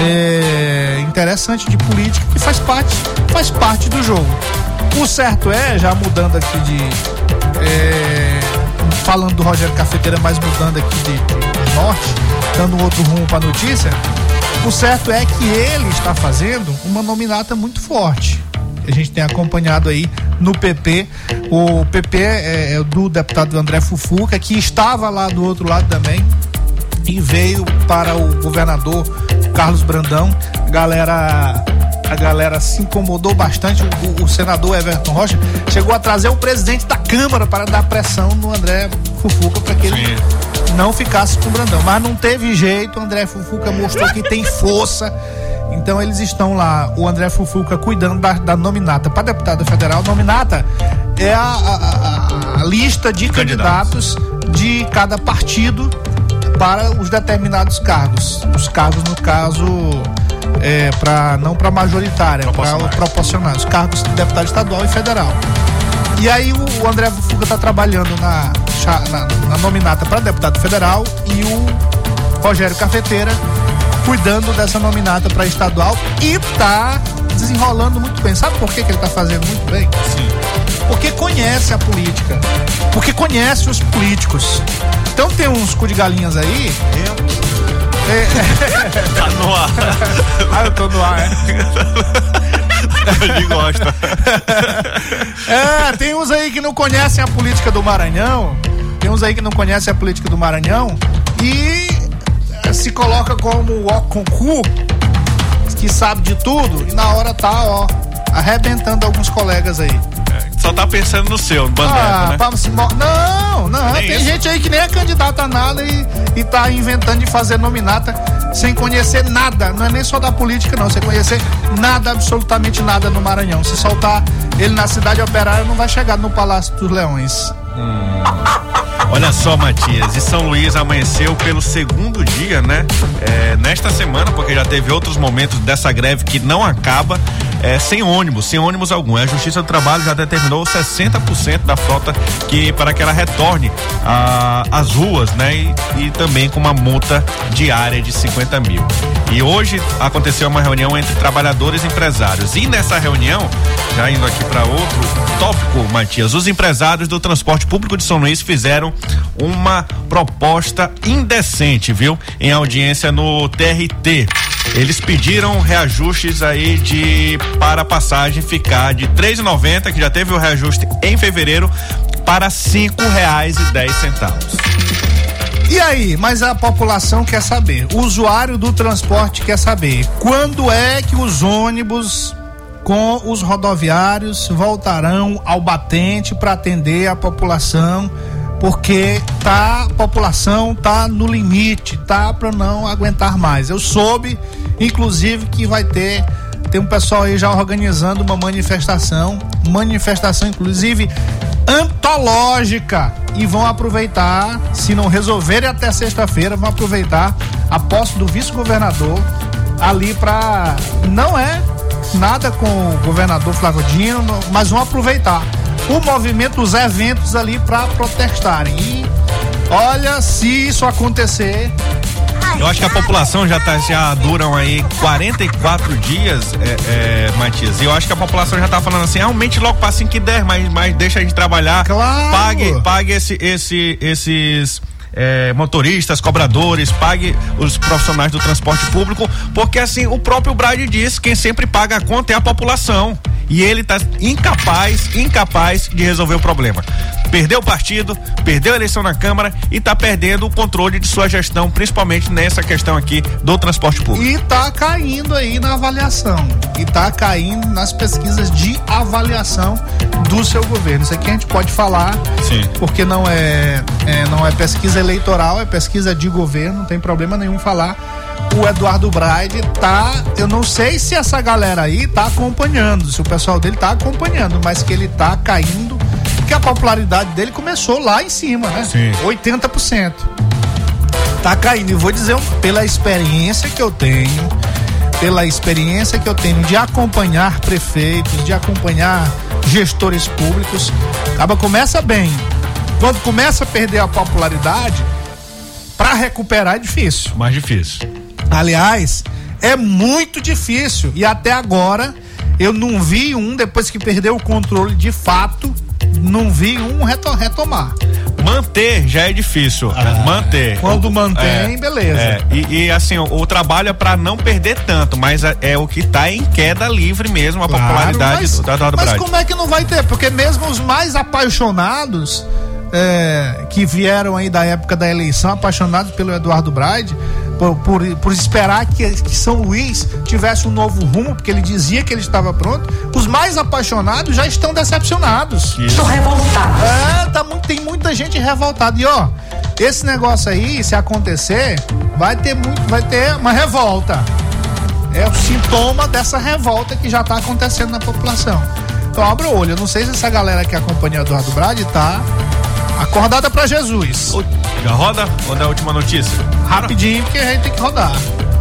é, interessante de política que faz parte, faz parte do jogo. O certo é, já mudando aqui de. é, falando do Rogério Cafeteira, mas mudando aqui de, de norte, dando outro rumo para a notícia. O certo é que ele está fazendo uma nominata muito forte. A gente tem acompanhado aí no PP. O PP é, é do deputado André Fufuca, que estava lá do outro lado também e veio para o governador Carlos Brandão. A galera, a galera se incomodou bastante. O, o senador Everton Rocha chegou a trazer o presidente da Câmara para dar pressão no André Fufuca para que ele não ficasse com o Brandão. Mas não teve jeito. O André Fufuca mostrou que tem força. Então eles estão lá, o André Fufuca cuidando da, da nominata para deputado federal. Nominata é a, a- a- lista de candidatos de cada partido para os determinados cargos. Os cargos, no caso, é, para não para majoritária, para Proporcionais. Os cargos de deputado estadual e federal. E aí o, o André Fuga está trabalhando na, na, na nominata para deputado federal e o Rogério Cafeteira cuidando dessa nominata para estadual e tá desenrolando muito bem. Sabe por que, que ele tá fazendo muito bem? Sim. Porque conhece a política. Porque conhece os políticos. Então tem uns cu de galinhas aí. Tá no ar. Ah, eu tô no ar, é. Ele gosta. É, tem uns aí que não conhecem a política do Maranhão. Tem uns aí que não conhecem a política do Maranhão e se coloca como o cu, que sabe de tudo, e na hora tá, ó, arrebentando alguns colegas aí. Só tá pensando no seu, no Bandeta, Ah, né? se não, não, Nem tem isso? gente aí que nem é candidata a nada e, e tá inventando de fazer nominata sem conhecer nada. Não é nem só da política, não. Sem conhecer nada, absolutamente nada no Maranhão. Se soltar ele na cidade operária, não vai chegar no Palácio dos Leões. Olha só, Matias, e São Luís amanheceu pelo segundo dia, né? É, nesta semana, porque já teve outros momentos dessa greve que não acaba, é, sem ônibus, sem ônibus algum. A Justiça do Trabalho já determinou 60% da frota que para que ela retorne às ruas, né? E, e também com uma multa diária de 50 mil. E hoje aconteceu uma reunião entre trabalhadores e empresários. E nessa reunião, já indo aqui para outro tópico, Matias, os empresários do transporte público de São Luís fizeram uma proposta indecente, viu? Em audiência no TRT. Eles pediram reajustes aí de para a passagem ficar de R$ 3,90, que já teve o reajuste em fevereiro, para R$ 5,10. E aí, mas a população quer saber, o usuário do transporte quer saber, quando é que os ônibus com os rodoviários voltarão ao batente para atender a população, porque tá a população tá no limite, tá para não aguentar mais. Eu soube, inclusive, que vai ter tem um pessoal aí já organizando uma manifestação, manifestação inclusive antológica e vão aproveitar, se não resolverem até sexta-feira, vão aproveitar a posse do vice-governador ali para não é nada com o governador Flávio Dino, mas vão aproveitar o movimento, os eventos ali para protestarem. E olha, se isso acontecer, eu acho que a população já tá, já duram aí 44 dias, é, é, Matias. E eu acho que a população já tá falando assim, aumente logo para 5 e 10, mas, mas deixa a gente trabalhar. Claro. Pague, pague esse, esse, esses. É, motoristas, cobradores, pague os profissionais do transporte público, porque assim o próprio Brade diz: quem sempre paga a conta é a população. E ele está incapaz, incapaz de resolver o problema perdeu o partido, perdeu a eleição na Câmara e está perdendo o controle de sua gestão, principalmente nessa questão aqui do transporte público. E está caindo aí na avaliação. E está caindo nas pesquisas de avaliação do seu governo. Isso aqui a gente pode falar, Sim. porque não é, é não é pesquisa eleitoral, é pesquisa de governo, não tem problema nenhum falar o Eduardo Braide tá. Eu não sei se essa galera aí tá acompanhando, se o pessoal dele tá acompanhando, mas que ele tá caindo porque a popularidade dele começou lá em cima, né? Sim. 80%. Tá caindo. E vou dizer, pela experiência que eu tenho, pela experiência que eu tenho de acompanhar prefeitos, de acompanhar gestores públicos, acaba começa bem. Quando começa a perder a popularidade, para recuperar é difícil. Mais difícil. Aliás, é muito difícil. E até agora eu não vi um, depois que perdeu o controle de fato, não vi um retomar. Manter já é difícil. Ah, manter. Quando mantém, é, beleza. É, e, e, assim, o, o trabalho é para não perder tanto, mas é, é, o que tá em queda livre mesmo, a claro, popularidade mas, do, da Eduardo Mas como é que não vai ter? Porque mesmo os mais apaixonados é, que vieram aí da época da eleição, apaixonados pelo Eduardo Braide, por, por, por esperar que, que, São Luís tivesse um novo rumo, porque ele dizia que ele estava pronto, os mais apaixonados já estão decepcionados. Estão revoltados. É, tá, tem muita gente revoltada. E ó, esse negócio aí, se acontecer, vai ter muito, vai ter uma revolta. É o sintoma dessa revolta que já está acontecendo na população. Então abra o olho. Eu não sei se essa galera que acompanha o Eduardo Brade tá Acordada para Jesus. Já roda? Ou é a última notícia? Rapidinho, porque a gente tem que rodar.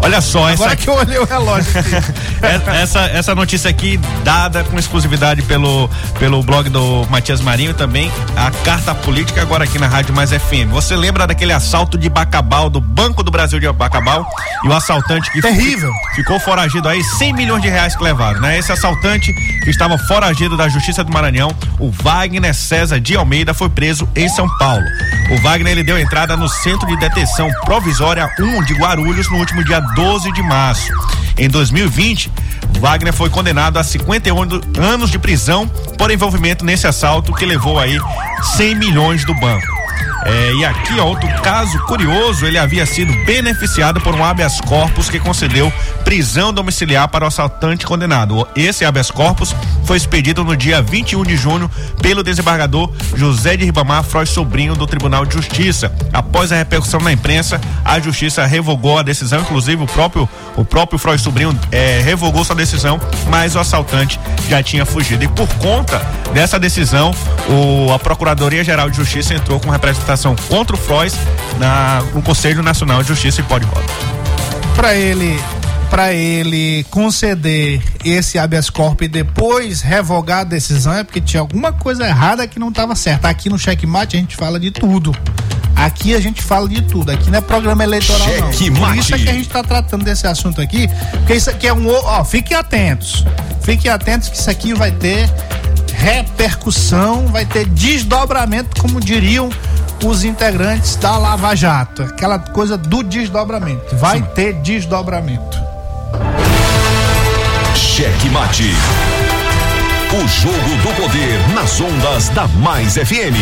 Olha só, essa. Agora que eu olhei o relógio. É, essa, essa notícia aqui, dada com exclusividade pelo, pelo blog do Matias Marinho também, a carta política agora aqui na Rádio Mais FM. Você lembra daquele assalto de Bacabal, do Banco do Brasil de Bacabal? E o assaltante que. Terrível. Ficou foragido aí, 100 milhões de reais que levaram, né? Esse assaltante que estava foragido da Justiça do Maranhão, o Wagner César de Almeida, foi preso em São Paulo. O Wagner ele deu entrada no Centro de Detenção Provisória 1 de Guarulhos no último dia 12 de março. Em 2020, Wagner foi condenado a 51 anos de prisão por envolvimento nesse assalto que levou aí 100 milhões do banco. É, e aqui, ó, outro caso curioso, ele havia sido beneficiado por um habeas corpus que concedeu prisão domiciliar para o assaltante condenado. Esse habeas corpus foi expedido no dia 21 de junho pelo desembargador José de Ribamar Frois Sobrinho do Tribunal de Justiça. Após a repercussão na imprensa, a justiça revogou a decisão, inclusive o próprio o próprio Frois Sobrinho é, revogou sua decisão, mas o assaltante já tinha fugido. E por conta dessa decisão, o, a Procuradoria Geral de Justiça entrou com representação contra o Frois na, no Conselho Nacional de Justiça e Roda. Para ele para ele conceder esse habeas corpus e depois revogar a decisão é porque tinha alguma coisa errada que não estava certa. Aqui no checkmate a gente fala de tudo. Aqui a gente fala de tudo. Aqui não é programa eleitoral Cheque não. Por isso é que a gente está tratando desse assunto aqui, porque isso aqui é um, ó, fiquem atentos. Fiquem atentos que isso aqui vai ter repercussão, vai ter desdobramento, como diriam os integrantes da Lava Jato. Aquela coisa do desdobramento. Vai Sim. ter desdobramento. Cheque mate. O jogo do poder nas ondas da Mais FM.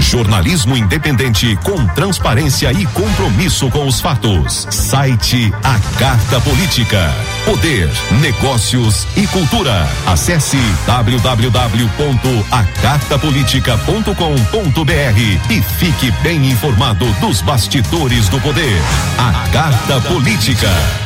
Jornalismo independente com transparência e compromisso com os fatos. Site A Carta Política. Poder, negócios e cultura. Acesse www.acartapolitica.com.br e fique bem informado dos bastidores do poder. A Carta Política.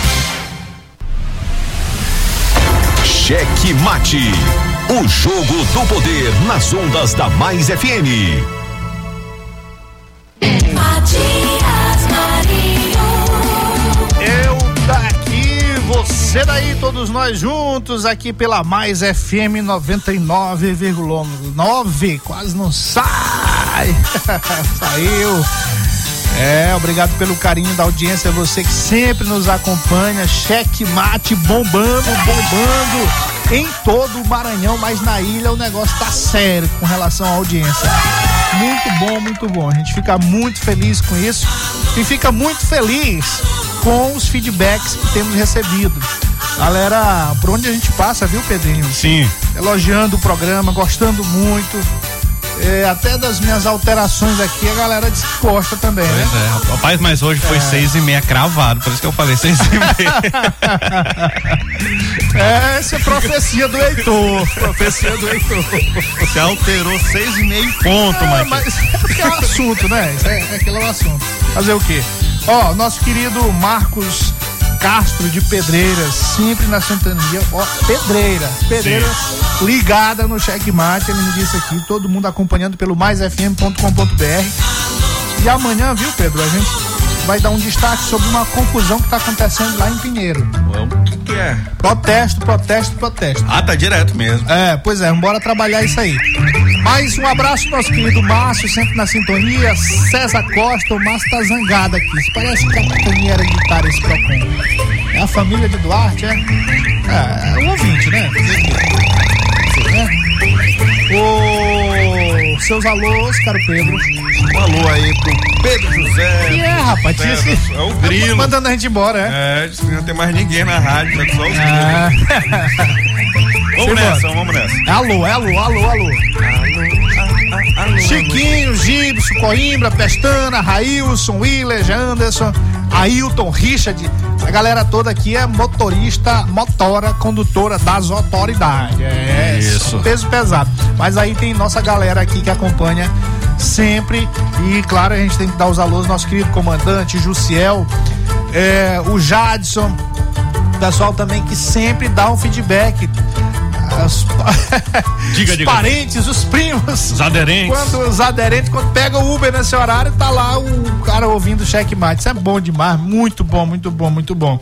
Cheque Mate. O jogo do poder nas ondas da Mais FM. Matias Marinho. Eu daqui, você daí, todos nós juntos aqui pela Mais FM 99,9. Quase não sai. Saiu. É, obrigado pelo carinho da audiência, você que sempre nos acompanha. Cheque mate bombando, bombando em todo o Maranhão, mas na ilha o negócio tá sério com relação à audiência. Muito bom, muito bom. A gente fica muito feliz com isso e fica muito feliz com os feedbacks que temos recebido. Galera, por onde a gente passa, viu, Pedrinho? Sim. Elogiando o programa, gostando muito é, até das minhas alterações aqui, a galera diz que gosta também, pois né? é, rapaz, mas hoje foi é. seis e meia cravado, por isso que eu falei seis e meia. é, essa é profecia do Heitor, profecia do Heitor. Você alterou seis e meio ponto, é, mas é porque é um assunto, né? É, é aquele é um assunto. Fazer o quê? Ó, nosso querido Marcos Castro de Pedreiras, sempre na sintonia. Ó, Pedreiras, Pedreiras Sim. ligada no checkmate, ele me disse aqui, todo mundo acompanhando pelo maisfm.com.br. E amanhã, viu, Pedro, a gente vai dar um destaque sobre uma confusão que está acontecendo lá em Pinheiro. O que, que, é? Protesto, protesto, protesto. Ah, tá direto mesmo. É, pois é, bora trabalhar isso aí. Mais um abraço nosso querido Márcio, sempre na sintonia. César Costa, o Márcio tá zangado aqui. Isso parece capitania hereditária esse Procon. É a família de Duarte, é? É, é um ouvinte, né? O seus alôs, caro Pedro. Um alô aí pro Pedro José. Que é, rapaz? Esse... É o grilo. Mandando a gente embora, é? É, disse que não tem mais ninguém na rádio, tá só os ah. Vamos nessa, vamos nessa. Alô, alô, alô, alô. alô Chiquinho, Gibson, Coimbra, Pestana, Railson, Willer, Anderson, Ailton, Richard. A galera toda aqui é motorista, motora, condutora das autoridades. É, isso. Peso pesado. Mas aí tem nossa galera aqui que acompanha sempre. E claro, a gente tem que dar os alôs, nosso querido comandante, Jussiel, é, o Jadson, pessoal também que sempre dá um feedback os, diga, os diga. parentes, os primos. Os aderentes. Quando os aderentes, quando pega o Uber nesse horário, tá lá o cara ouvindo o checkmate. Isso é bom demais, muito bom, muito bom, muito bom.